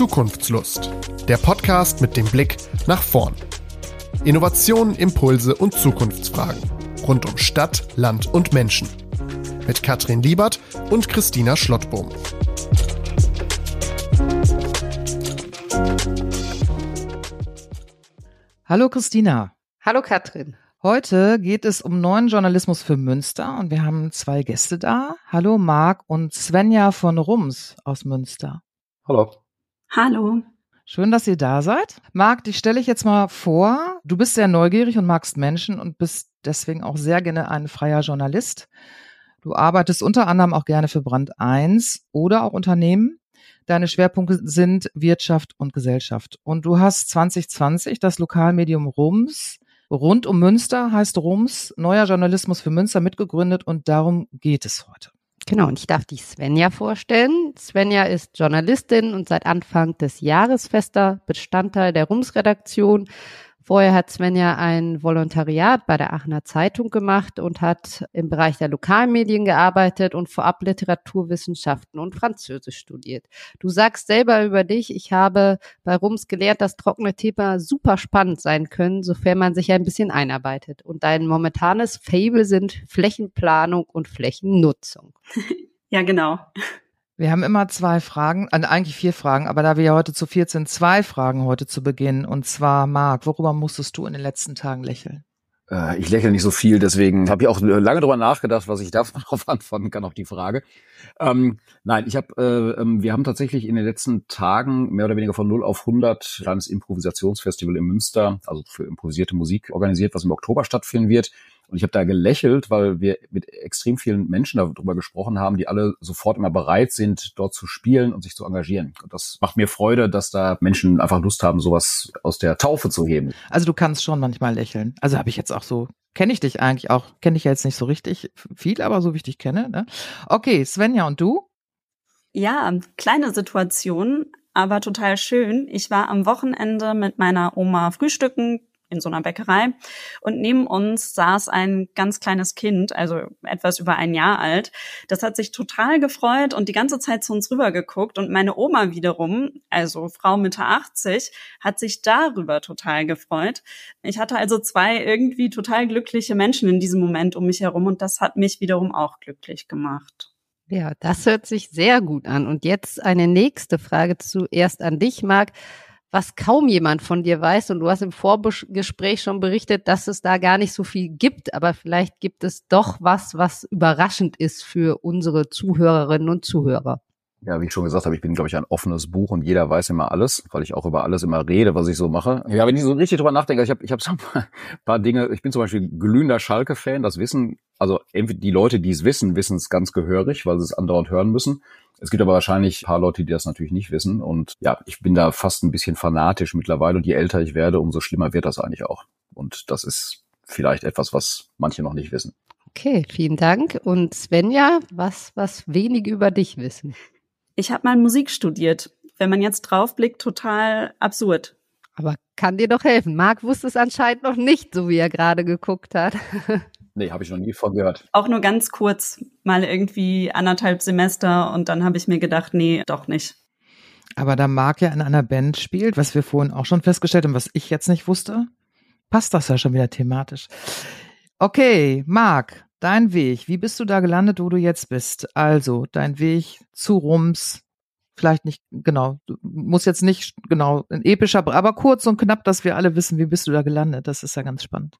Zukunftslust. Der Podcast mit dem Blick nach vorn. Innovationen, Impulse und Zukunftsfragen. Rund um Stadt, Land und Menschen. Mit Katrin Liebert und Christina Schlottbohm. Hallo Christina. Hallo Katrin. Heute geht es um neuen Journalismus für Münster und wir haben zwei Gäste da. Hallo Marc und Svenja von Rums aus Münster. Hallo. Hallo. Schön, dass ihr da seid. Marc, dich stelle ich jetzt mal vor. Du bist sehr neugierig und magst Menschen und bist deswegen auch sehr gerne ein freier Journalist. Du arbeitest unter anderem auch gerne für Brand 1 oder auch Unternehmen. Deine Schwerpunkte sind Wirtschaft und Gesellschaft. Und du hast 2020 das Lokalmedium Rums Rund um Münster heißt Rums Neuer Journalismus für Münster mitgegründet und darum geht es heute. Genau, und ich darf dich Svenja vorstellen. Svenja ist Journalistin und seit Anfang des Jahres fester Bestandteil der Rums-Redaktion. Vorher hat Svenja ein Volontariat bei der Aachener Zeitung gemacht und hat im Bereich der Lokalmedien gearbeitet und vorab Literaturwissenschaften und Französisch studiert. Du sagst selber über dich, ich habe bei Rums gelernt, dass trockene Thema super spannend sein können, sofern man sich ein bisschen einarbeitet. Und dein momentanes Fable sind Flächenplanung und Flächennutzung. Ja, genau. Wir haben immer zwei Fragen, also eigentlich vier Fragen, aber da wir ja heute zu viert sind, zwei Fragen heute zu Beginn. Und zwar, Marc, worüber musstest du in den letzten Tagen lächeln? Äh, ich lächle nicht so viel, deswegen habe ich auch lange darüber nachgedacht, was ich darauf antworten kann auf die Frage. Ähm, nein, ich habe, äh, ähm, wir haben tatsächlich in den letzten Tagen mehr oder weniger von 0 auf 100 kleines Improvisationsfestival in Münster, also für improvisierte Musik organisiert, was im Oktober stattfinden wird. Und ich habe da gelächelt, weil wir mit extrem vielen Menschen darüber gesprochen haben, die alle sofort immer bereit sind, dort zu spielen und sich zu engagieren. Und das macht mir Freude, dass da Menschen einfach Lust haben, sowas aus der Taufe zu heben. Also du kannst schon manchmal lächeln. Also habe ich jetzt auch so kenne ich dich eigentlich auch, kenne ich ja jetzt nicht so richtig viel, aber so wie ich dich kenne. Ne? Okay, Svenja und du? Ja, kleine Situation, aber total schön. Ich war am Wochenende mit meiner Oma frühstücken, in so einer Bäckerei. Und neben uns saß ein ganz kleines Kind, also etwas über ein Jahr alt. Das hat sich total gefreut und die ganze Zeit zu uns rüber geguckt. Und meine Oma wiederum, also Frau Mitte 80, hat sich darüber total gefreut. Ich hatte also zwei irgendwie total glückliche Menschen in diesem Moment um mich herum und das hat mich wiederum auch glücklich gemacht. Ja, das hört sich sehr gut an. Und jetzt eine nächste Frage zuerst an dich, Marc was kaum jemand von dir weiß. Und du hast im Vorgespräch schon berichtet, dass es da gar nicht so viel gibt, aber vielleicht gibt es doch was, was überraschend ist für unsere Zuhörerinnen und Zuhörer. Ja, wie ich schon gesagt habe, ich bin, glaube ich, ein offenes Buch und jeder weiß immer alles, weil ich auch über alles immer rede, was ich so mache. Ja, wenn ich so richtig drüber nachdenke, ich habe ich hab so ein paar Dinge, ich bin zum Beispiel glühender Schalke-Fan, das wissen, also die Leute, die es wissen, wissen es ganz gehörig, weil sie es andauernd hören müssen. Es gibt aber wahrscheinlich ein paar Leute, die das natürlich nicht wissen. Und ja, ich bin da fast ein bisschen fanatisch mittlerweile. Und je älter ich werde, umso schlimmer wird das eigentlich auch. Und das ist vielleicht etwas, was manche noch nicht wissen. Okay, vielen Dank. Und Svenja, was, was wenige über dich wissen? Ich habe mal Musik studiert. Wenn man jetzt draufblickt, total absurd. Aber kann dir doch helfen. Marc wusste es anscheinend noch nicht, so wie er gerade geguckt hat. Nee, habe ich noch nie von gehört. Auch nur ganz kurz, mal irgendwie anderthalb Semester und dann habe ich mir gedacht, nee, doch nicht. Aber da Marc ja in einer Band spielt, was wir vorhin auch schon festgestellt haben, was ich jetzt nicht wusste, passt das ja schon wieder thematisch. Okay, Marc, dein Weg. Wie bist du da gelandet, wo du jetzt bist? Also, dein Weg zu Rums. Vielleicht nicht genau, du musst jetzt nicht genau ein epischer, aber kurz und knapp, dass wir alle wissen, wie bist du da gelandet. Das ist ja ganz spannend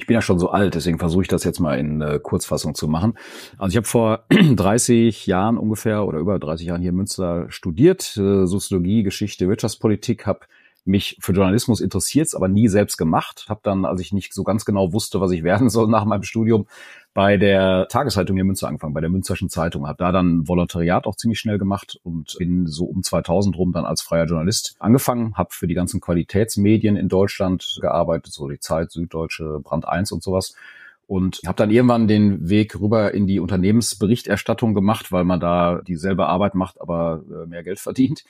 ich bin ja schon so alt, deswegen versuche ich das jetzt mal in äh, Kurzfassung zu machen. Also ich habe vor 30 Jahren ungefähr oder über 30 Jahren hier in Münster studiert, äh, Soziologie, Geschichte, Wirtschaftspolitik, habe mich für Journalismus interessiert, aber nie selbst gemacht. Habe dann, als ich nicht so ganz genau wusste, was ich werden soll nach meinem Studium, bei der Tageszeitung hier in Münster angefangen, bei der Münsterschen Zeitung. Habe da dann Volontariat auch ziemlich schnell gemacht und bin so um 2000 rum dann als freier Journalist angefangen. Habe für die ganzen Qualitätsmedien in Deutschland gearbeitet, so die Zeit, Süddeutsche, Brand 1 und sowas und habe dann irgendwann den Weg rüber in die Unternehmensberichterstattung gemacht, weil man da dieselbe Arbeit macht, aber äh, mehr Geld verdient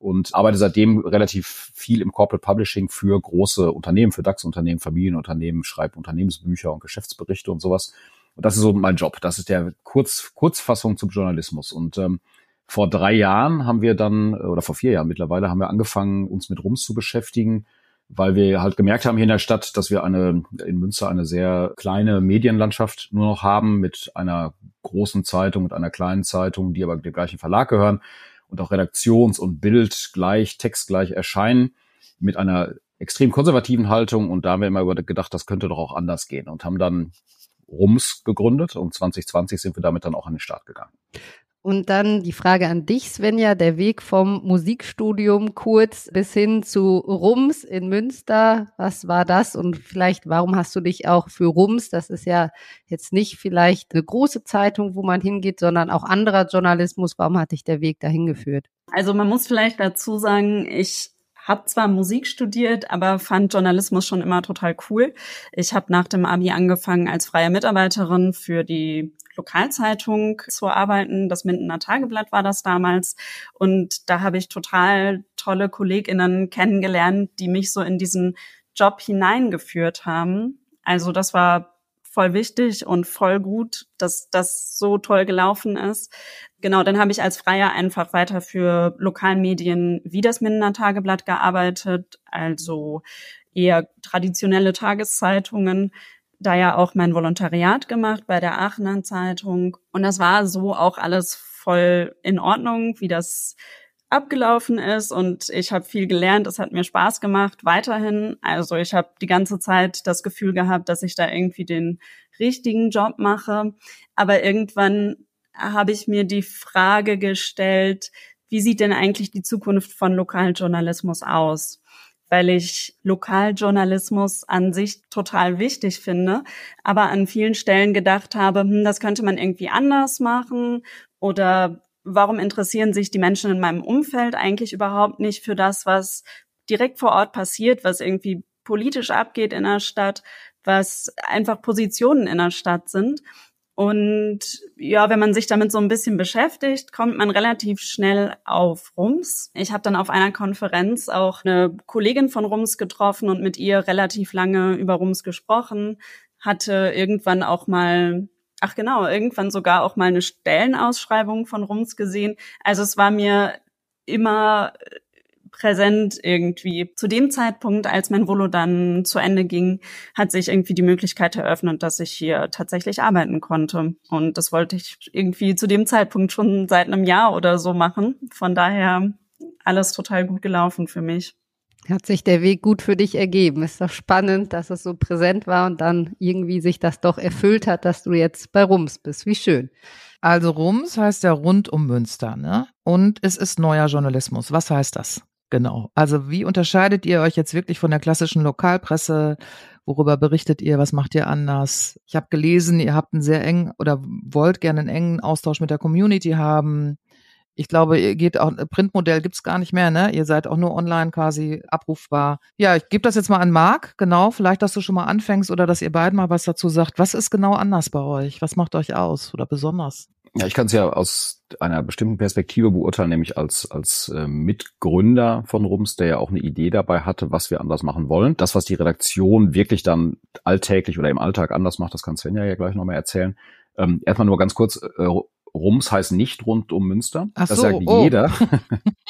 und arbeite seitdem relativ viel im Corporate Publishing für große Unternehmen, für DAX-Unternehmen, Familienunternehmen, schreibe Unternehmensbücher und Geschäftsberichte und sowas. Und das ist so mein Job. Das ist der Kurz, Kurzfassung zum Journalismus. Und ähm, vor drei Jahren haben wir dann, oder vor vier Jahren mittlerweile, haben wir angefangen, uns mit Rums zu beschäftigen, weil wir halt gemerkt haben hier in der Stadt, dass wir eine in Münster eine sehr kleine Medienlandschaft nur noch haben mit einer großen Zeitung und einer kleinen Zeitung, die aber dem gleichen Verlag gehören und auch Redaktions- und Bild gleich, Text gleich erscheinen mit einer extrem konservativen Haltung und da haben wir immer gedacht, das könnte doch auch anders gehen und haben dann Rums gegründet und 2020 sind wir damit dann auch an den Start gegangen. Und dann die Frage an dich, Svenja, der Weg vom Musikstudium kurz bis hin zu Rums in Münster. Was war das? Und vielleicht, warum hast du dich auch für Rums, das ist ja jetzt nicht vielleicht eine große Zeitung, wo man hingeht, sondern auch anderer Journalismus, warum hat dich der Weg dahin geführt? Also man muss vielleicht dazu sagen, ich habe zwar Musik studiert, aber fand Journalismus schon immer total cool. Ich habe nach dem Abi angefangen als freie Mitarbeiterin für die Lokalzeitung zu arbeiten. Das Mindener Tageblatt war das damals. Und da habe ich total tolle KollegInnen kennengelernt, die mich so in diesen Job hineingeführt haben. Also das war voll wichtig und voll gut, dass das so toll gelaufen ist. Genau, dann habe ich als Freier einfach weiter für Lokalmedien wie das Mindener Tageblatt gearbeitet, also eher traditionelle Tageszeitungen, da ja auch mein Volontariat gemacht bei der Aachener Zeitung und das war so auch alles voll in Ordnung, wie das abgelaufen ist und ich habe viel gelernt, es hat mir Spaß gemacht weiterhin. Also ich habe die ganze Zeit das Gefühl gehabt, dass ich da irgendwie den richtigen Job mache, aber irgendwann habe ich mir die Frage gestellt, wie sieht denn eigentlich die Zukunft von Lokaljournalismus aus? Weil ich Lokaljournalismus an sich total wichtig finde, aber an vielen Stellen gedacht habe, hm, das könnte man irgendwie anders machen oder warum interessieren sich die Menschen in meinem Umfeld eigentlich überhaupt nicht für das, was direkt vor Ort passiert, was irgendwie politisch abgeht in der Stadt, was einfach Positionen in der Stadt sind. Und ja, wenn man sich damit so ein bisschen beschäftigt, kommt man relativ schnell auf Rums. Ich habe dann auf einer Konferenz auch eine Kollegin von Rums getroffen und mit ihr relativ lange über Rums gesprochen, hatte irgendwann auch mal ach genau, irgendwann sogar auch mal eine Stellenausschreibung von Rums gesehen. Also es war mir immer äh, präsent irgendwie. Zu dem Zeitpunkt, als mein Volo dann zu Ende ging, hat sich irgendwie die Möglichkeit eröffnet, dass ich hier tatsächlich arbeiten konnte. Und das wollte ich irgendwie zu dem Zeitpunkt schon seit einem Jahr oder so machen. Von daher alles total gut gelaufen für mich. Hat sich der Weg gut für dich ergeben? Ist doch spannend, dass es so präsent war und dann irgendwie sich das doch erfüllt hat, dass du jetzt bei Rums bist. Wie schön. Also Rums heißt ja rund um Münster, ne? Und es ist neuer Journalismus. Was heißt das? Genau. Also wie unterscheidet ihr euch jetzt wirklich von der klassischen Lokalpresse? Worüber berichtet ihr? Was macht ihr anders? Ich habe gelesen, ihr habt einen sehr engen oder wollt gerne einen engen Austausch mit der Community haben ich glaube, ihr geht auch, Printmodell gibt's gar nicht mehr, ne? Ihr seid auch nur online quasi abrufbar. Ja, ich gebe das jetzt mal an Marc, genau. Vielleicht, dass du schon mal anfängst oder dass ihr beiden mal was dazu sagt. Was ist genau anders bei euch? Was macht euch aus oder besonders? Ja, ich kann es ja aus einer bestimmten Perspektive beurteilen, nämlich als, als äh, Mitgründer von Rums, der ja auch eine Idee dabei hatte, was wir anders machen wollen. Das, was die Redaktion wirklich dann alltäglich oder im Alltag anders macht, das kann Svenja ja gleich nochmal erzählen. Ähm, erstmal nur ganz kurz, äh, Rums heißt nicht rund um Münster. Ach das so, sagt oh. jeder.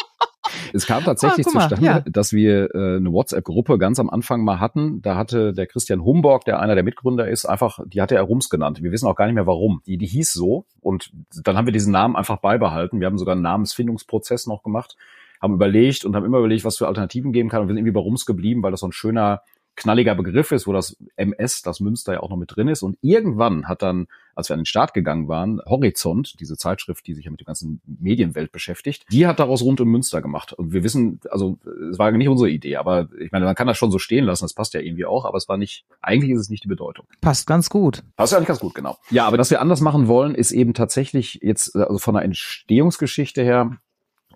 es kam tatsächlich Ah, mal, zustande, ja. dass wir äh, eine WhatsApp-Gruppe ganz am Anfang mal hatten. Da hatte der Christian Humborg, der einer der Mitgründer ist, einfach, die hatte er Rums genannt. Wir wissen auch gar nicht mehr warum. Die, die hieß so und dann haben wir diesen Namen einfach beibehalten. Wir haben sogar einen Namensfindungsprozess noch gemacht, haben überlegt und haben immer überlegt, was für Alternativen geben kann. Und wir sind irgendwie bei Rums geblieben, weil das so ein schöner knalliger Begriff ist, wo das MS, das Münster ja auch noch mit drin ist. Und irgendwann hat dann, als wir an den Start gegangen waren, Horizont, diese Zeitschrift, die sich ja mit der ganzen Medienwelt beschäftigt, die hat daraus rund um Münster gemacht. Und wir wissen, also es war nicht unsere Idee, aber ich meine, man kann das schon so stehen lassen, das passt ja irgendwie auch, aber es war nicht, eigentlich ist es nicht die Bedeutung. Passt ganz gut. Passt ja eigentlich ganz gut, genau. Ja, aber was wir anders machen wollen, ist eben tatsächlich jetzt, also von der Entstehungsgeschichte her,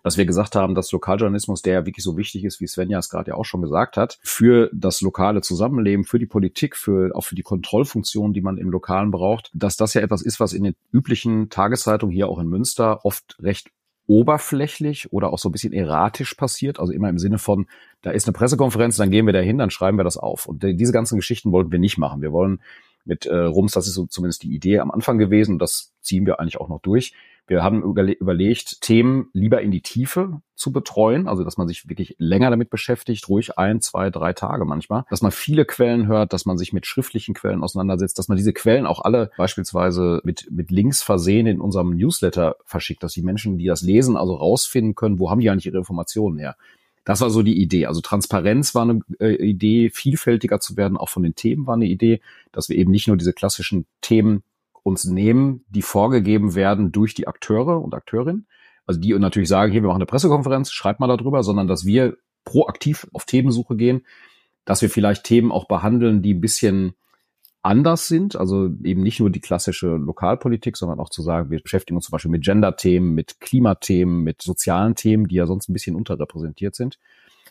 dass wir gesagt haben, dass Lokaljournalismus, der ja wirklich so wichtig ist, wie Svenja es gerade ja auch schon gesagt hat, für das lokale Zusammenleben, für die Politik, für auch für die Kontrollfunktion, die man im Lokalen braucht, dass das ja etwas ist, was in den üblichen Tageszeitungen hier auch in Münster oft recht oberflächlich oder auch so ein bisschen erratisch passiert. Also immer im Sinne von, da ist eine Pressekonferenz, dann gehen wir da hin, dann schreiben wir das auf. Und diese ganzen Geschichten wollten wir nicht machen. Wir wollen mit äh, Rums, das ist so zumindest die Idee am Anfang gewesen das ziehen wir eigentlich auch noch durch. Wir haben überlegt, Themen lieber in die Tiefe zu betreuen, also dass man sich wirklich länger damit beschäftigt, ruhig ein, zwei, drei Tage manchmal, dass man viele Quellen hört, dass man sich mit schriftlichen Quellen auseinandersetzt, dass man diese Quellen auch alle beispielsweise mit, mit Links versehen in unserem Newsletter verschickt, dass die Menschen, die das lesen, also rausfinden können, wo haben die eigentlich ihre Informationen her. Das war so die Idee. Also Transparenz war eine äh, Idee, vielfältiger zu werden, auch von den Themen war eine Idee, dass wir eben nicht nur diese klassischen Themen uns nehmen, die vorgegeben werden durch die Akteure und Akteurinnen, also die natürlich sagen, hier, wir machen eine Pressekonferenz, schreibt mal darüber, sondern dass wir proaktiv auf Themensuche gehen, dass wir vielleicht Themen auch behandeln, die ein bisschen anders sind, also eben nicht nur die klassische Lokalpolitik, sondern auch zu sagen, wir beschäftigen uns zum Beispiel mit Gender-Themen, mit Klimathemen, mit sozialen Themen, die ja sonst ein bisschen unterrepräsentiert sind.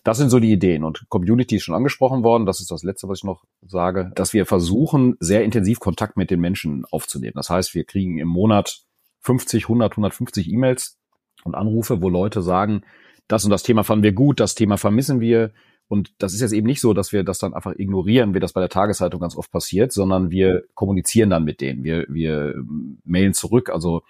Das sind so die Ideen. Und Community ist schon angesprochen worden. Das ist das Letzte, was ich noch sage, dass wir versuchen, sehr intensiv Kontakt mit den Menschen aufzunehmen. Das heißt, wir kriegen im Monat 50, 100, 150 E-Mails und Anrufe, wo Leute sagen, das und das Thema fanden wir gut, das Thema vermissen wir. Und das ist jetzt eben nicht so, dass wir das dann einfach ignorieren, wie das bei der Tageszeitung ganz oft passiert, sondern wir kommunizieren dann mit denen. Wir, wir mailen zurück. Also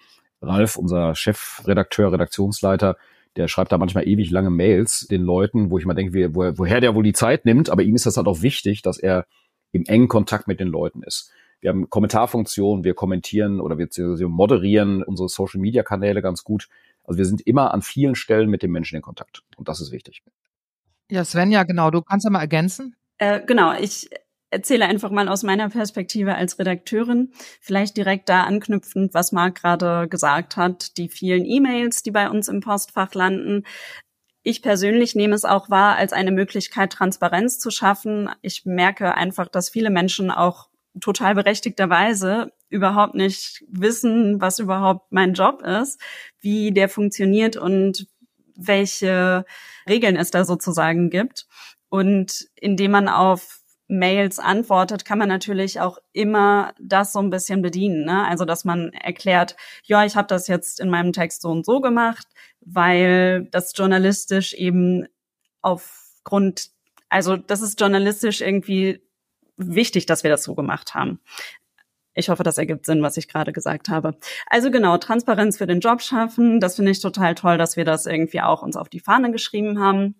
Ralf, unser Chefredakteur, Redaktionsleiter, der schreibt da manchmal ewig lange Mails den Leuten, wo ich mal denke, wo, woher der wohl die Zeit nimmt, aber ihm ist das halt auch wichtig, dass er im engen Kontakt mit den Leuten ist. Wir haben Kommentarfunktionen, wir kommentieren oder wir, wir moderieren unsere Social Media Kanäle ganz gut. Also wir sind immer an vielen Stellen mit den Menschen in Kontakt. Und das ist wichtig. Ja, Svenja, genau. Du kannst ja mal ergänzen. Äh, genau. Ich erzähle einfach mal aus meiner Perspektive als Redakteurin, vielleicht direkt da anknüpfend, was Marc gerade gesagt hat, die vielen E-Mails, die bei uns im Postfach landen. Ich persönlich nehme es auch wahr als eine Möglichkeit, Transparenz zu schaffen. Ich merke einfach, dass viele Menschen auch total berechtigterweise überhaupt nicht wissen, was überhaupt mein Job ist, wie der funktioniert und welche Regeln es da sozusagen gibt. Und indem man auf Mails antwortet, kann man natürlich auch immer das so ein bisschen bedienen. Ne? Also dass man erklärt, ja, ich habe das jetzt in meinem Text so und so gemacht, weil das journalistisch eben aufgrund, also das ist journalistisch irgendwie wichtig, dass wir das so gemacht haben. Ich hoffe, das ergibt Sinn, was ich gerade gesagt habe. Also genau, Transparenz für den Job schaffen. Das finde ich total toll, dass wir das irgendwie auch uns auf die Fahne geschrieben haben.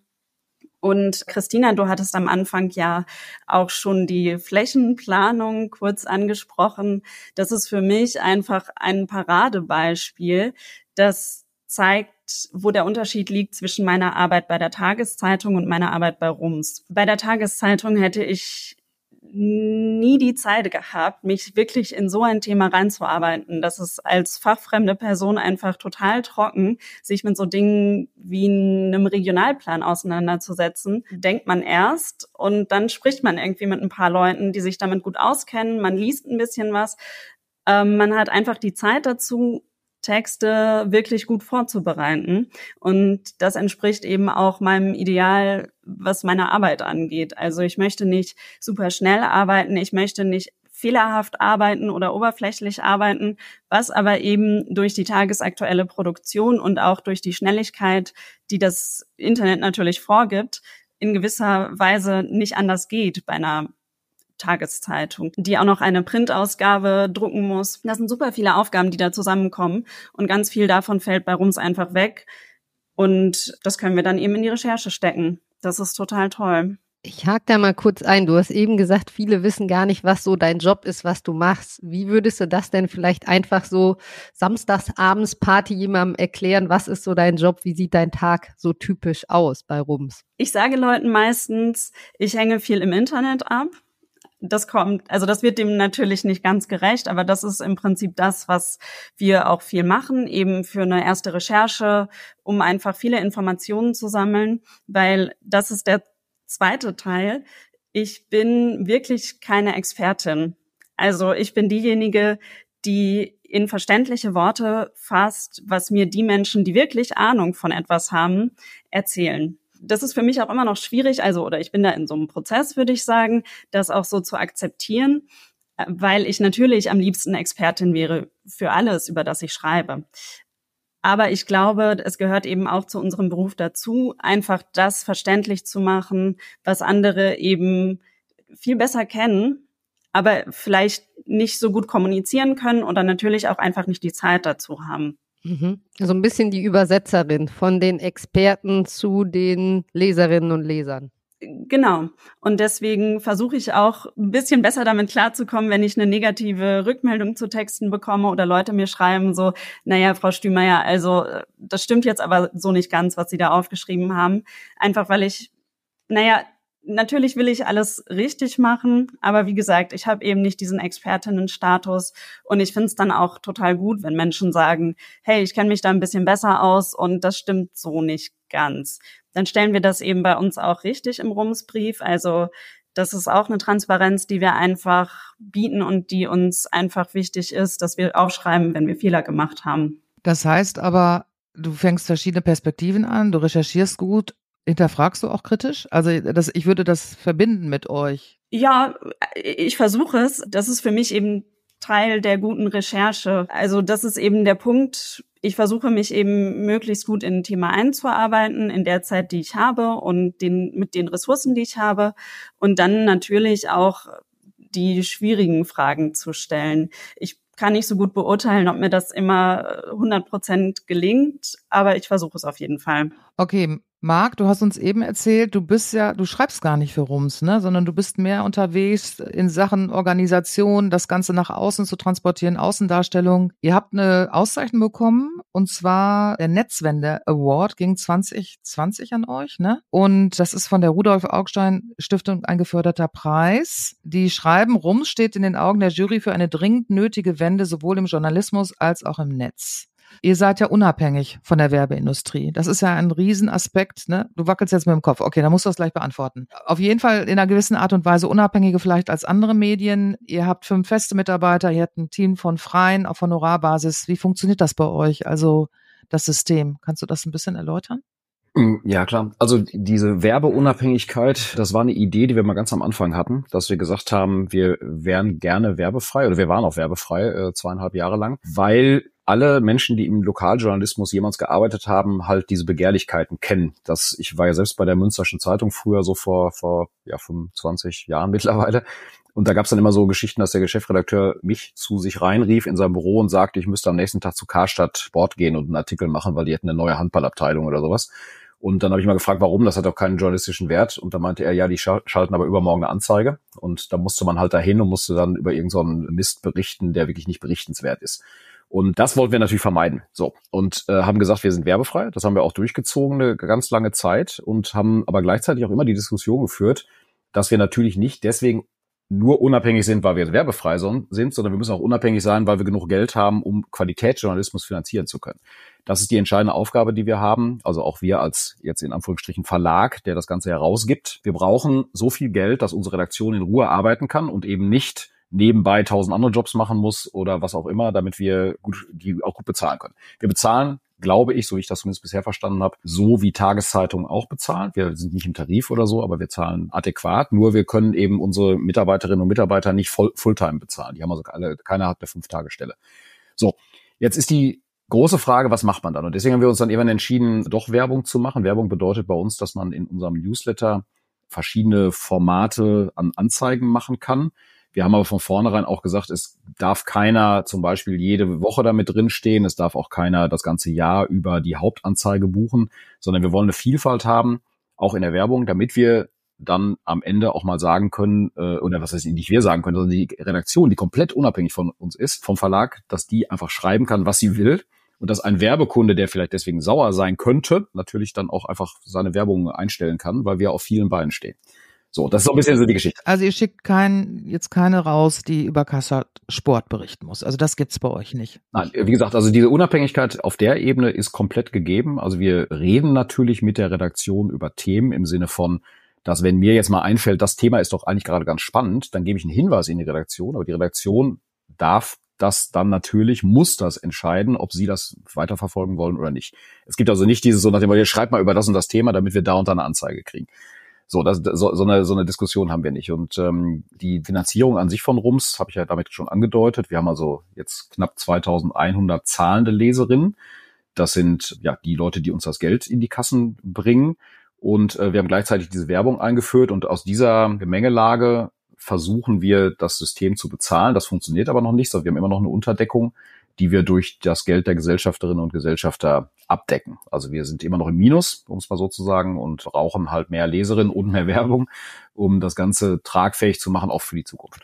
Und Christina, du hattest am Anfang ja auch schon die Flächenplanung kurz angesprochen. Das ist für mich einfach ein Paradebeispiel, das zeigt, wo der Unterschied liegt zwischen meiner Arbeit bei der Tageszeitung und meiner Arbeit bei Rums. Bei der Tageszeitung hätte ich nie die Zeit gehabt, mich wirklich in so ein Thema reinzuarbeiten. Das ist als fachfremde Person einfach total trocken, sich mit so Dingen wie einem Regionalplan auseinanderzusetzen. Denkt man erst und dann spricht man irgendwie mit ein paar Leuten, die sich damit gut auskennen. Man liest ein bisschen was. Ähm, man hat einfach die Zeit dazu Texte wirklich gut vorzubereiten. Und das entspricht eben auch meinem Ideal, was meine Arbeit angeht. Also ich möchte nicht super schnell arbeiten, ich möchte nicht fehlerhaft arbeiten oder oberflächlich arbeiten, was aber eben durch die tagesaktuelle Produktion und auch durch die Schnelligkeit, die das Internet natürlich vorgibt, in gewisser Weise nicht anders geht bei einer Tageszeitung, die auch noch eine Printausgabe drucken muss. Das sind super viele Aufgaben, die da zusammenkommen und ganz viel davon fällt bei Rums einfach weg. Und das können wir dann eben in die Recherche stecken. Das ist total toll. Ich hake da mal kurz ein. Du hast eben gesagt, viele wissen gar nicht, was so dein Job ist, was du machst. Wie würdest du das denn vielleicht einfach so samstagsabends Party jemandem erklären? Was ist so dein Job? Wie sieht dein Tag so typisch aus bei Rums? Ich sage Leuten meistens, ich hänge viel im Internet ab das kommt, also das wird dem natürlich nicht ganz gerecht, aber das ist im Prinzip das, was wir auch viel machen, eben für eine erste Recherche, um einfach viele Informationen zu sammeln, weil das ist der zweite Teil. Ich bin wirklich keine Expertin. Also ich bin diejenige, die in verständliche Worte fasst, was mir die Menschen, die wirklich Ahnung von etwas haben, erzählen das ist für mich auch immer noch schwierig, also oder ich bin da in so einem Prozess, würde ich sagen, das auch so zu akzeptieren, äh, weil ich natürlich am liebsten Expertin wäre für alles, über das ich schreibe. Aber ich glaube, es gehört eben auch zu unserem Beruf dazu, einfach das verständlich zu machen, was andere eben viel besser kennen, aber vielleicht nicht so gut kommunizieren können oder natürlich auch einfach nicht die Zeit dazu haben. Mhm. So ein bisschen die Übersetzerin von den Experten zu den Leserinnen und Lesern. Genau. Und deswegen versuche ich auch ein bisschen besser damit klarzukommen, wenn ich eine negative Rückmeldung zu Texten bekomme oder Leute mir schreiben so, naja, Frau Stümeier, also das stimmt jetzt aber so nicht ganz, was Sie da aufgeschrieben haben. Einfach weil ich, naja, natürlich will ich alles richtig machen, aber wie gesagt, ich habe eben nicht diesen Expertinnenstatus und ich finde es dann auch total gut, wenn Menschen sagen, hey, ich kenne mich da ein bisschen besser aus und das stimmt so nicht ganz. Dann stellen wir das eben bei uns auch richtig im Rumsbrief. Also das ist auch eine Transparenz, die wir einfach bieten und die uns einfach wichtig ist, dass wir aufschreiben, wenn wir Fehler gemacht haben. Das heißt aber, du fängst verschiedene Perspektiven an, du recherchierst gut, Hinterfragst du auch kritisch? Also das, ich würde das verbinden mit euch. Ja, ich versuche es. Das ist für mich eben Teil der guten Recherche. Also das ist eben der Punkt. Ich versuche mich eben möglichst gut in ein Thema einzuarbeiten in der Zeit, die ich habe und den, mit den Ressourcen, die ich habe. Und dann natürlich auch die schwierigen Fragen zu stellen. Ich kann nicht so gut beurteilen, ob mir das immer 100 Prozent gelingt, aber ich versuche es auf jeden Fall. Okay, Marc, du hast uns eben erzählt, du bist ja, du schreibst gar nicht für Rums, ne, sondern du bist mehr unterwegs in Sachen Organisation, das Ganze nach außen zu transportieren, Außendarstellung. Ihr habt eine Auszeichnung bekommen und zwar der Netzwende Award ging 2020 an euch, ne? Und das ist von der Rudolf Augstein Stiftung ein geförderter Preis. Die schreiben, Rums steht in den Augen der Jury für eine dringend nötige Wende sowohl im Journalismus als auch im Netz. Ihr seid ja unabhängig von der Werbeindustrie. Das ist ja ein Riesenaspekt. Ne? Du wackelst jetzt mit dem Kopf. Okay, dann musst du das gleich beantworten. Auf jeden Fall in einer gewissen Art und Weise unabhängiger vielleicht als andere Medien. Ihr habt fünf feste Mitarbeiter, ihr habt ein Team von Freien auf Honorarbasis. Wie funktioniert das bei euch? Also das System. Kannst du das ein bisschen erläutern? Mm, ja, klar. Also diese Werbeunabhängigkeit, das war eine Idee, die wir mal ganz am Anfang hatten, dass wir gesagt haben, wir wären gerne werbefrei oder wir waren auch werbefrei äh, zweieinhalb Jahre lang, weil alle Menschen, die im Lokaljournalismus jemals gearbeitet haben, halt diese Begehrlichkeiten kennen. Das, ich war ja selbst bei der Münsterschen Zeitung früher so vor, vor ja, 25 Jahren mittlerweile. Und da gab's dann immer so Geschichten, dass der Geschäftsredakteur mich zu sich reinrief in sein Büro und sagte, ich müsste am nächsten Tag zu Karstadt Sport gehen und einen Artikel machen, weil die hätten eine neue Handballabteilung oder sowas. Und dann habe ich mal gefragt, warum, das hat doch keinen journalistischen Wert. Und da meinte er, ja, die schalten aber übermorgen eine Anzeige. Und da musste man halt dahin und musste dann über irgendeinen so Mist berichten, der wirklich nicht berichtenswert ist. Und das wollten wir natürlich vermeiden. So. Und äh, haben gesagt, wir sind werbefrei. Das haben wir auch durchgezogen eine ganz lange Zeit und haben aber gleichzeitig auch immer die Diskussion geführt, dass wir natürlich nicht deswegen nur unabhängig sind, weil wir werbefrei sind, sondern wir müssen auch unabhängig sein, weil wir genug Geld haben, um Qualitätsjournalismus finanzieren zu können. Das ist die entscheidende Aufgabe, die wir haben. Also auch wir als jetzt in Anführungsstrichen Verlag, der das Ganze herausgibt. Wir brauchen so viel Geld, dass unsere Redaktion in Ruhe arbeiten kann und eben nicht nebenbei tausend andere Jobs machen muss oder was auch immer, damit wir gut, die auch gut bezahlen können. Wir bezahlen, glaube ich, so wie ich das zumindest bisher verstanden habe, so wie Tageszeitungen auch bezahlen. Wir sind nicht im Tarif oder so, aber wir zahlen adäquat. Nur wir können eben unsere Mitarbeiterinnen und Mitarbeiter nicht voll, Fulltime bezahlen. Die haben also alle, keiner hat eine Fünf-Tage-Stelle. So, jetzt ist die große Frage, was macht man dann? Und deswegen haben wir uns dann irgendwann entschieden, doch Werbung zu machen. Werbung bedeutet bei uns, dass man in unserem Newsletter verschiedene Formate an Anzeigen machen kann. Wir haben aber von vornherein auch gesagt, es darf keiner zum Beispiel jede Woche damit drinstehen, es darf auch keiner das ganze Jahr über die Hauptanzeige buchen, sondern wir wollen eine Vielfalt haben, auch in der Werbung, damit wir dann am Ende auch mal sagen können, äh, oder was heißt nicht wir sagen können, sondern die Redaktion, die komplett unabhängig von uns ist, vom Verlag, dass die einfach schreiben kann, was sie will und dass ein Werbekunde, der vielleicht deswegen sauer sein könnte, natürlich dann auch einfach seine Werbung einstellen kann, weil wir auf vielen Beinen stehen. So, das ist so ein bisschen so die Geschichte. Also ihr schickt kein, jetzt keine raus, die über Kassat Sport berichten muss. Also das gibt's bei euch nicht. Nein, wie gesagt, also diese Unabhängigkeit auf der Ebene ist komplett gegeben. Also wir reden natürlich mit der Redaktion über Themen im Sinne von, dass wenn mir jetzt mal einfällt, das Thema ist doch eigentlich gerade ganz spannend, dann gebe ich einen Hinweis in die Redaktion, aber die Redaktion darf das dann natürlich, muss das entscheiden, ob sie das weiterverfolgen wollen oder nicht. Es gibt also nicht dieses so nach dem, ihr schreibt mal über das und das Thema, damit wir da und da eine Anzeige kriegen. So, das, so, so, eine, so eine Diskussion haben wir nicht. Und ähm, die Finanzierung an sich von Rums habe ich ja damit schon angedeutet. Wir haben also jetzt knapp 2100 zahlende Leserinnen. Das sind ja die Leute, die uns das Geld in die Kassen bringen. Und äh, wir haben gleichzeitig diese Werbung eingeführt und aus dieser Gemengelage versuchen wir, das System zu bezahlen. Das funktioniert aber noch nicht, sondern wir haben immer noch eine Unterdeckung die wir durch das Geld der Gesellschafterinnen und Gesellschafter abdecken. Also wir sind immer noch im Minus, um es mal so zu sagen, und brauchen halt mehr Leserinnen und mehr Werbung, um das Ganze tragfähig zu machen, auch für die Zukunft.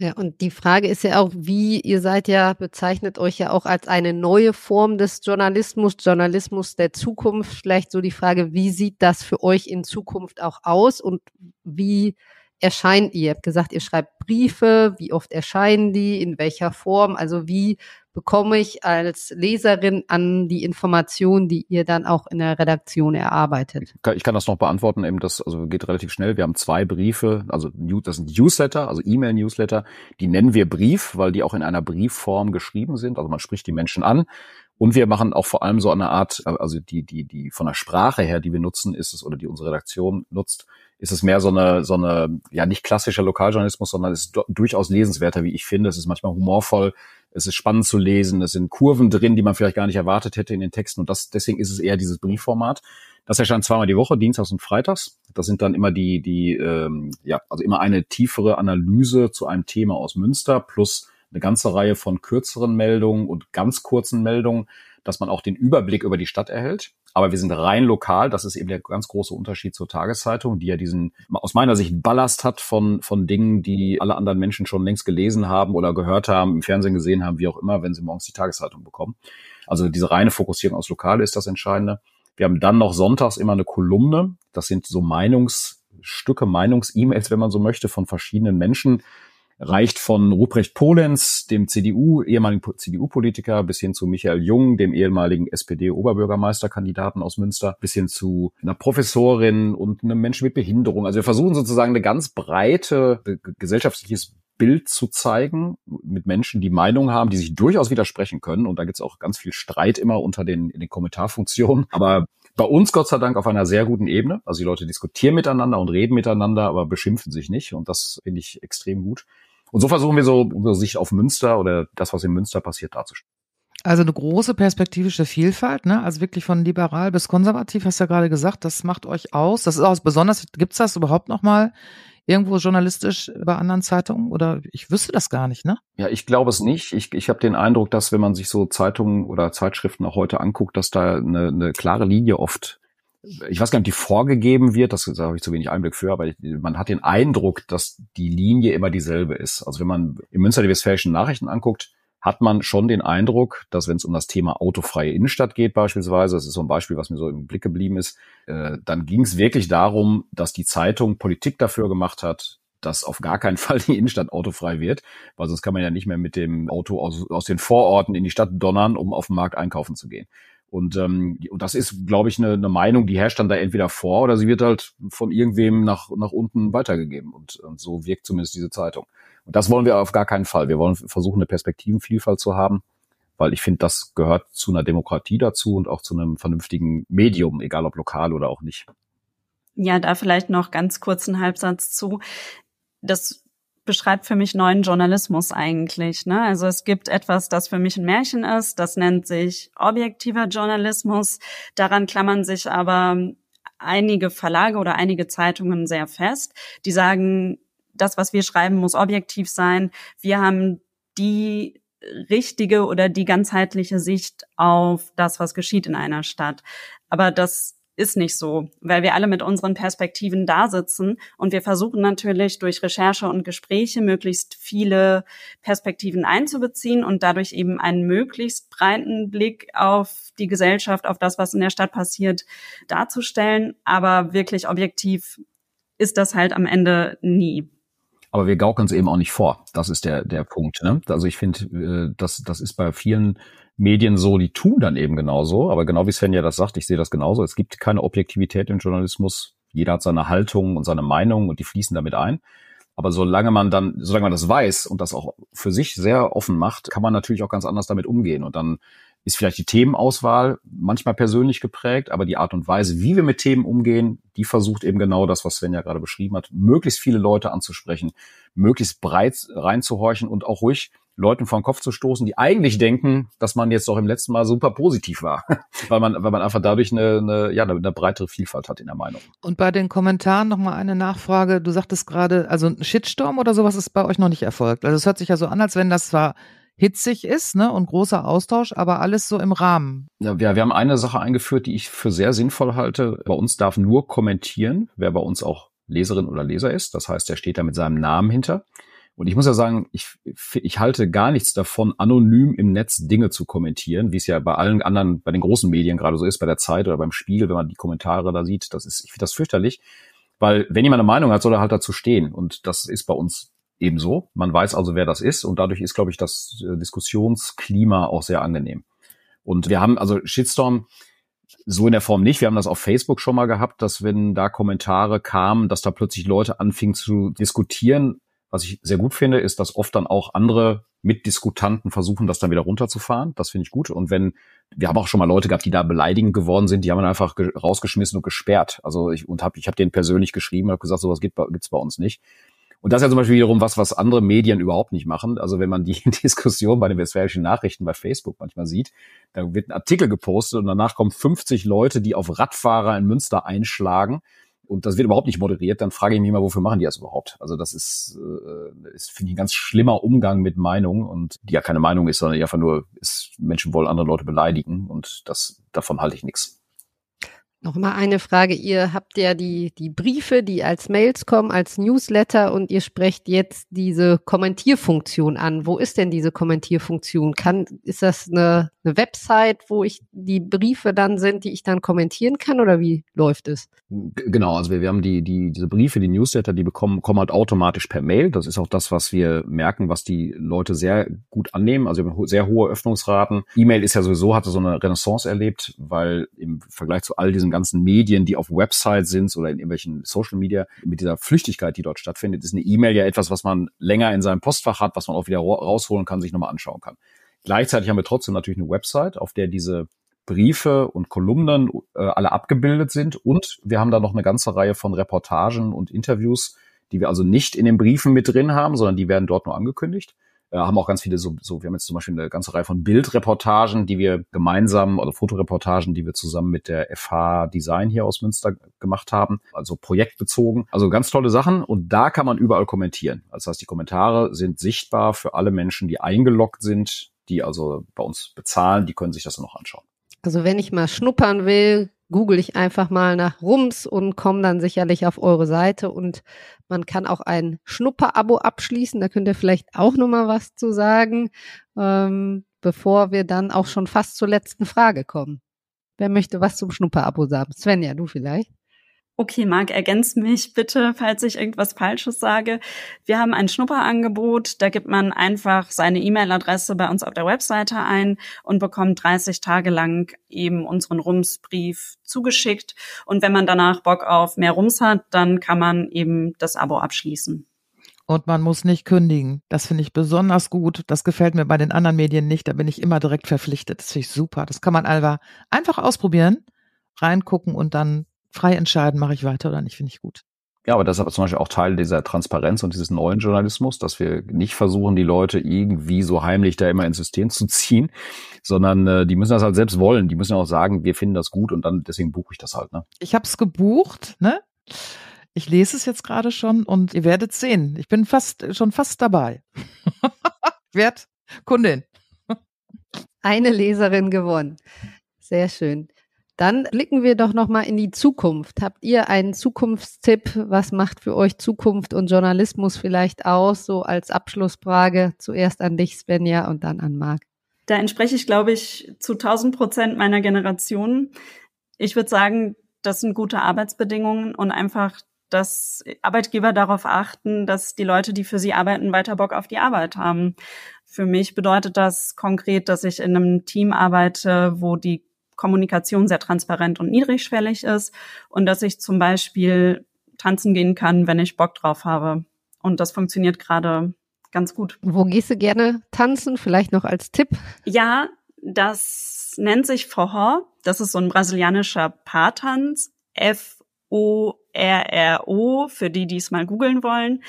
Ja, und die Frage ist ja auch, wie ihr seid ja, bezeichnet euch ja auch als eine neue Form des Journalismus, Journalismus der Zukunft. Vielleicht so die Frage, wie sieht das für euch in Zukunft auch aus und wie erscheint ihr? Ihr habt gesagt, ihr schreibt Briefe, wie oft erscheinen die, in welcher Form, also wie bekomme ich als Leserin an die Informationen, die ihr dann auch in der Redaktion erarbeitet? Ich kann das noch beantworten, eben das also geht relativ schnell. Wir haben zwei Briefe, also das sind Newsletter, also E-Mail-Newsletter, die nennen wir Brief, weil die auch in einer Briefform geschrieben sind. Also man spricht die Menschen an. Und wir machen auch vor allem so eine Art, also die, die, die von der Sprache her, die wir nutzen, ist es, oder die unsere Redaktion nutzt, ist es mehr so eine, so eine, ja, nicht klassischer Lokaljournalismus, sondern es ist durchaus lesenswerter, wie ich finde. Es ist manchmal humorvoll, es ist spannend zu lesen, es sind Kurven drin, die man vielleicht gar nicht erwartet hätte in den Texten. Und das, deswegen ist es eher dieses Briefformat. Das erscheint zweimal die Woche, Dienstags und Freitags. Das sind dann immer die, die, ähm, ja, also immer eine tiefere Analyse zu einem Thema aus Münster plus eine ganze Reihe von kürzeren Meldungen und ganz kurzen Meldungen, dass man auch den Überblick über die Stadt erhält. Aber wir sind rein lokal. Das ist eben der ganz große Unterschied zur Tageszeitung, die ja diesen aus meiner Sicht Ballast hat von, von Dingen, die alle anderen Menschen schon längst gelesen haben oder gehört haben, im Fernsehen gesehen haben, wie auch immer, wenn sie morgens die Tageszeitung bekommen. Also diese reine Fokussierung aus Lokale ist das Entscheidende. Wir haben dann noch sonntags immer eine Kolumne. Das sind so Meinungsstücke, Meinungs-E-Mails, wenn man so möchte, von verschiedenen Menschen, reicht von Ruprecht Polenz, dem CDU, ehemaligen CDU-Politiker, bis hin zu Michael Jung, dem ehemaligen SPD-Oberbürgermeisterkandidaten aus Münster, bis hin zu einer Professorin und einem Menschen mit Behinderung. Also wir versuchen sozusagen eine ganz breite gesellschaftliches Bild zu zeigen mit Menschen, die Meinungen haben, die sich durchaus widersprechen können. Und da gibt es auch ganz viel Streit immer unter den, in den Kommentarfunktionen. Aber bei uns Gott sei Dank auf einer sehr guten Ebene. Also die Leute diskutieren miteinander und reden miteinander, aber beschimpfen sich nicht. Und das finde ich extrem gut. Und so versuchen wir so unsere Sicht auf Münster oder das, was in Münster passiert, darzustellen. Also eine große perspektivische Vielfalt, ne? Also wirklich von liberal bis konservativ, hast du ja gerade gesagt, das macht euch aus. Das ist auch besonders, gibt's das überhaupt noch mal irgendwo journalistisch bei anderen Zeitungen? Oder ich wüsste das gar nicht, ne? Ja, ich glaube es nicht. Ich, ich habe den Eindruck, dass wenn man sich so Zeitungen oder Zeitschriften auch heute anguckt, dass da eine, eine klare Linie oft ich weiß gar nicht, die vorgegeben wird, das da habe ich zu wenig Einblick für, aber man hat den Eindruck, dass die Linie immer dieselbe ist. Also wenn man im Münster die Westfälischen Nachrichten anguckt, hat man schon den Eindruck, dass wenn es um das Thema autofreie Innenstadt geht beispielsweise, das ist so ein Beispiel, was mir so im Blick geblieben ist, äh, dann ging es wirklich darum, dass die Zeitung Politik dafür gemacht hat, dass auf gar keinen Fall die Innenstadt autofrei wird, weil sonst kann man ja nicht mehr mit dem Auto aus, aus den Vororten in die Stadt donnern, um auf dem Markt einkaufen zu gehen. Und, ähm, und das ist, glaube ich, eine, eine Meinung, die herrscht dann da entweder vor oder sie wird halt von irgendwem nach, nach unten weitergegeben. Und, und so wirkt zumindest diese Zeitung. Und das wollen wir auf gar keinen Fall. Wir wollen versuchen, eine Perspektivenvielfalt zu haben, weil ich finde, das gehört zu einer Demokratie dazu und auch zu einem vernünftigen Medium, egal ob lokal oder auch nicht. Ja, da vielleicht noch ganz kurz einen Halbsatz zu. Das beschreibt für mich neuen Journalismus eigentlich. Ne? Also es gibt etwas, das für mich ein Märchen ist, das nennt sich objektiver Journalismus. Daran klammern sich aber einige Verlage oder einige Zeitungen sehr fest. Die sagen, das, was wir schreiben, muss objektiv sein. Wir haben die richtige oder die ganzheitliche Sicht auf das, was geschieht in einer Stadt. Aber das ist nicht so, weil wir alle mit unseren Perspektiven da sitzen und wir versuchen natürlich durch Recherche und Gespräche möglichst viele Perspektiven einzubeziehen und dadurch eben einen möglichst breiten Blick auf die Gesellschaft, auf das, was in der Stadt passiert, darzustellen. Aber wirklich objektiv ist das halt am Ende nie. Aber wir gaukeln es eben auch nicht vor. Das ist der, der Punkt. Ne? Also ich finde, äh, das, das ist bei vielen Medien so, die tun dann eben genauso. Aber genau wie Sven ja das sagt, ich sehe das genauso. Es gibt keine Objektivität im Journalismus. Jeder hat seine Haltung und seine Meinung und die fließen damit ein. Aber solange man dann, solange man das weiß und das auch für sich sehr offen macht, kann man natürlich auch ganz anders damit umgehen. Und dann ist vielleicht die Themenauswahl manchmal persönlich geprägt, aber die Art und Weise, wie wir mit Themen umgehen, die versucht eben genau das, was Sven ja gerade beschrieben hat, möglichst viele Leute anzusprechen, möglichst breit reinzuhorchen und auch ruhig Leuten vor den Kopf zu stoßen, die eigentlich denken, dass man jetzt doch im letzten Mal super positiv war, weil man, weil man einfach dadurch eine, eine, ja, eine breitere Vielfalt hat in der Meinung. Und bei den Kommentaren nochmal eine Nachfrage. Du sagtest gerade, also ein Shitstorm oder sowas ist bei euch noch nicht erfolgt. Also es hört sich ja so an, als wenn das zwar hitzig ist, ne, und großer Austausch, aber alles so im Rahmen. Ja, wir, wir haben eine Sache eingeführt, die ich für sehr sinnvoll halte. Bei uns darf nur kommentieren, wer bei uns auch Leserin oder Leser ist. Das heißt, er steht da mit seinem Namen hinter. Und ich muss ja sagen, ich, ich halte gar nichts davon, anonym im Netz Dinge zu kommentieren, wie es ja bei allen anderen, bei den großen Medien gerade so ist, bei der Zeit oder beim Spiegel, wenn man die Kommentare da sieht. Das ist, ich finde das fürchterlich. Weil wenn jemand eine Meinung hat, soll er halt dazu stehen. Und das ist bei uns ebenso. Man weiß also, wer das ist. Und dadurch ist, glaube ich, das äh, Diskussionsklima auch sehr angenehm. Und wir haben also Shitstorm so in der Form nicht. Wir haben das auf Facebook schon mal gehabt, dass wenn da Kommentare kamen, dass da plötzlich Leute anfingen zu diskutieren. Was ich sehr gut finde, ist, dass oft dann auch andere Mitdiskutanten versuchen, das dann wieder runterzufahren. Das finde ich gut. Und wenn, wir haben auch schon mal Leute gehabt, die da beleidigend geworden sind, die haben dann einfach rausgeschmissen und gesperrt. Also ich, und hab, ich habe denen persönlich geschrieben, habe gesagt, sowas gibt es bei uns nicht. Und das ist ja zum Beispiel wiederum was, was andere Medien überhaupt nicht machen. Also wenn man die Diskussion bei den westfälischen Nachrichten bei Facebook manchmal sieht, da wird ein Artikel gepostet und danach kommen 50 Leute, die auf Radfahrer in Münster einschlagen und das wird überhaupt nicht moderiert, dann frage ich mich mal, wofür machen die das überhaupt? Also das ist, äh, ist finde ich, ein ganz schlimmer Umgang mit Meinung und die ja keine Meinung ist, sondern einfach nur ist, Menschen wollen andere Leute beleidigen und das davon halte ich nichts. Noch mal eine Frage. Ihr habt ja die, die Briefe, die als Mails kommen, als Newsletter und ihr sprecht jetzt diese Kommentierfunktion an. Wo ist denn diese Kommentierfunktion? Kann, ist das eine, eine Website, wo ich die Briefe dann sind, die ich dann kommentieren kann oder wie läuft es? Genau, also wir, wir haben die, die, diese Briefe, die Newsletter, die bekommen, kommen halt automatisch per Mail. Das ist auch das, was wir merken, was die Leute sehr gut annehmen. Also sehr hohe Öffnungsraten. E-Mail ist ja sowieso, hatte so eine Renaissance erlebt, weil im Vergleich zu all diesen diesen ganzen Medien, die auf Websites sind oder in irgendwelchen Social Media, mit dieser Flüchtigkeit, die dort stattfindet, ist eine E-Mail ja etwas, was man länger in seinem Postfach hat, was man auch wieder rausholen kann, sich nochmal anschauen kann. Gleichzeitig haben wir trotzdem natürlich eine Website, auf der diese Briefe und Kolumnen äh, alle abgebildet sind. Und wir haben da noch eine ganze Reihe von Reportagen und Interviews, die wir also nicht in den Briefen mit drin haben, sondern die werden dort nur angekündigt äh, haben auch ganz viele so, so, wir haben jetzt zum Beispiel eine ganze Reihe von Bildreportagen, die wir gemeinsam, oder Fotoreportagen, die wir zusammen mit der FH Design hier aus Münster gemacht haben, also projektbezogen. Also ganz tolle Sachen und da kann man überall kommentieren. Das heißt, die Kommentare sind sichtbar für alle Menschen, die eingeloggt sind, die also bei uns bezahlen, die können sich das dann noch anschauen. Also wenn ich mal schnuppern will, google ich einfach mal nach Rums und komme dann sicherlich auf eure Seite und man kann auch ein Schnupper-Abo abschließen. Da könnt ihr vielleicht auch noch mal was zu sagen, ähm, bevor wir dann auch schon fast zur letzten Frage kommen. Wer möchte was zum Schnupper-Abo sagen? Svenja, du vielleicht? Okay, Marc, ergänz mich bitte, falls ich irgendwas Falsches sage. Wir haben ein Schnupperangebot, da gibt man einfach seine E-Mail-Adresse bei uns auf der Webseite ein und bekommt 30 Tage lang eben unseren Rumsbrief zugeschickt. Und wenn man danach Bock auf mehr Rums hat, dann kann man eben das Abo abschließen. Und man muss nicht kündigen. Das finde ich besonders gut. Das gefällt mir bei den anderen Medien nicht. Da bin ich immer direkt verpflichtet. Das finde ich super. Das kann man einfach ausprobieren, reingucken und dann frei entscheiden, mache ich weiter oder nicht, finde ich gut. Ja, aber das ist aber zum Beispiel auch Teil dieser Transparenz und dieses neuen Journalismus, dass wir nicht versuchen, die Leute irgendwie so heimlich da immer ins System zu ziehen, sondern äh, die müssen das halt selbst wollen. Die müssen auch sagen, wir finden das gut und dann deswegen buche ich das halt. Ne? Ich habe es gebucht, ne? Ich lese es jetzt gerade schon und ihr werdet sehen. Ich bin fast schon fast dabei. Wert Kundin. Eine Leserin gewonnen. Sehr schön. Dann blicken wir doch noch mal in die Zukunft. Habt ihr einen Zukunftstipp? Was macht für euch Zukunft und Journalismus vielleicht aus? So als Abschlussfrage zuerst an dich, Svenja, und dann an Marc. Da entspreche ich, glaube ich, zu 1000 Prozent meiner Generation. Ich würde sagen, das sind gute Arbeitsbedingungen und einfach, dass Arbeitgeber darauf achten, dass die Leute, die für sie arbeiten, weiter Bock auf die Arbeit haben. Für mich bedeutet das konkret, dass ich in einem Team arbeite, wo die Kommunikation sehr transparent und niedrigschwellig ist und dass ich zum Beispiel tanzen gehen kann, wenn ich Bock drauf habe. Und das funktioniert gerade ganz gut. Wo gehst du gerne tanzen? Vielleicht noch als Tipp? Ja, das nennt sich Forró. Das ist so ein brasilianischer Paartanz. F-O-R-R-O, für die, die es mal googeln wollen.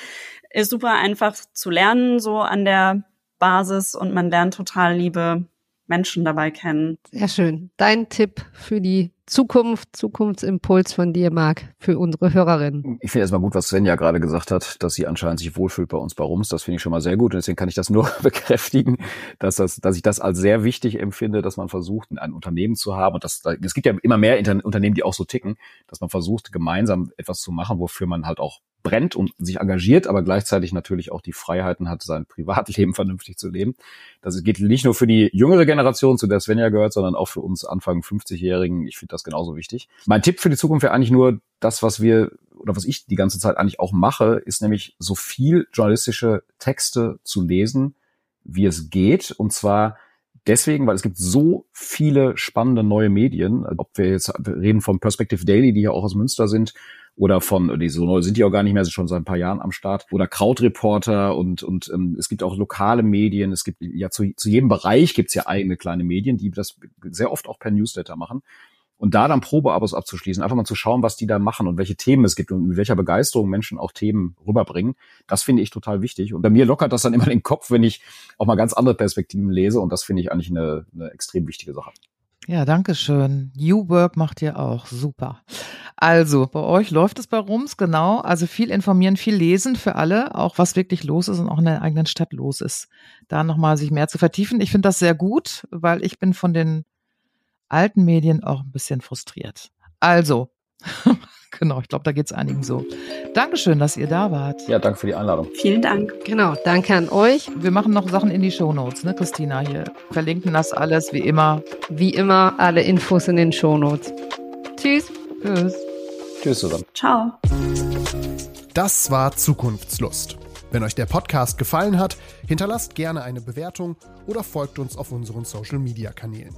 Ist super einfach zu lernen, so an der Basis und man lernt total liebe Menschen dabei kennen. Sehr schön. Dein Tipp für die Zukunft, Zukunftsimpuls von dir, Marc, für unsere Hörerinnen? Ich finde erstmal gut, was Svenja gerade gesagt hat, dass sie anscheinend sich wohlfühlt bei uns bei Rums. Das finde ich schon mal sehr gut. Und deswegen kann ich das nur bekräftigen, dass, das, dass ich das als sehr wichtig empfinde, dass man versucht, ein Unternehmen zu haben. Und das, es gibt ja immer mehr Unternehmen, die auch so ticken, dass man versucht, gemeinsam etwas zu machen, wofür man halt auch brennt und sich engagiert, aber gleichzeitig natürlich auch die Freiheiten hat, sein Privatleben vernünftig zu leben. Das geht nicht nur für die jüngere Generation, zu der Svenja gehört, sondern auch für uns Anfang 50-Jährigen. Ich finde das genauso wichtig. Mein Tipp für die Zukunft wäre eigentlich nur das, was wir oder was ich die ganze Zeit eigentlich auch mache, ist nämlich so viel journalistische Texte zu lesen, wie es geht. Und zwar deswegen, weil es gibt so viele spannende neue Medien. Ob wir jetzt reden vom Perspective Daily, die ja auch aus Münster sind, oder von, die so neu sind die auch gar nicht mehr, sind schon seit ein paar Jahren am Start, oder Krautreporter und, und ähm, es gibt auch lokale Medien, es gibt ja zu, zu jedem Bereich gibt's ja eigene kleine Medien, die das sehr oft auch per Newsletter machen. Und da dann Probeabos abzuschließen, einfach mal zu schauen, was die da machen und welche Themen es gibt und mit welcher Begeisterung Menschen auch Themen rüberbringen, das finde ich total wichtig. Und bei mir lockert das dann immer den Kopf, wenn ich auch mal ganz andere Perspektiven lese. Und das finde ich eigentlich eine, eine extrem wichtige Sache. Ja, danke schön. New Work macht ihr auch. Super. Also, bei euch läuft es bei Rums, genau. Also viel informieren, viel lesen für alle, auch was wirklich los ist und auch in der eigenen Stadt los ist. Da nochmal sich mehr zu vertiefen. Ich finde das sehr gut, weil ich bin von den alten Medien auch ein bisschen frustriert. Also, genau, ich glaube, da geht es einigen so. Dankeschön, dass ihr da wart. Ja, danke für die Einladung. Vielen Dank. Genau, danke an euch. Wir machen noch Sachen in die Shownotes, ne, Christina? Hier verlinken das alles wie immer. Wie immer alle Infos in den Shownotes. Tschüss. Tschüss. Tschüss zusammen. Ciao. Das war Zukunftslust. Wenn euch der Podcast gefallen hat, hinterlasst gerne eine Bewertung oder folgt uns auf unseren Social-Media-Kanälen.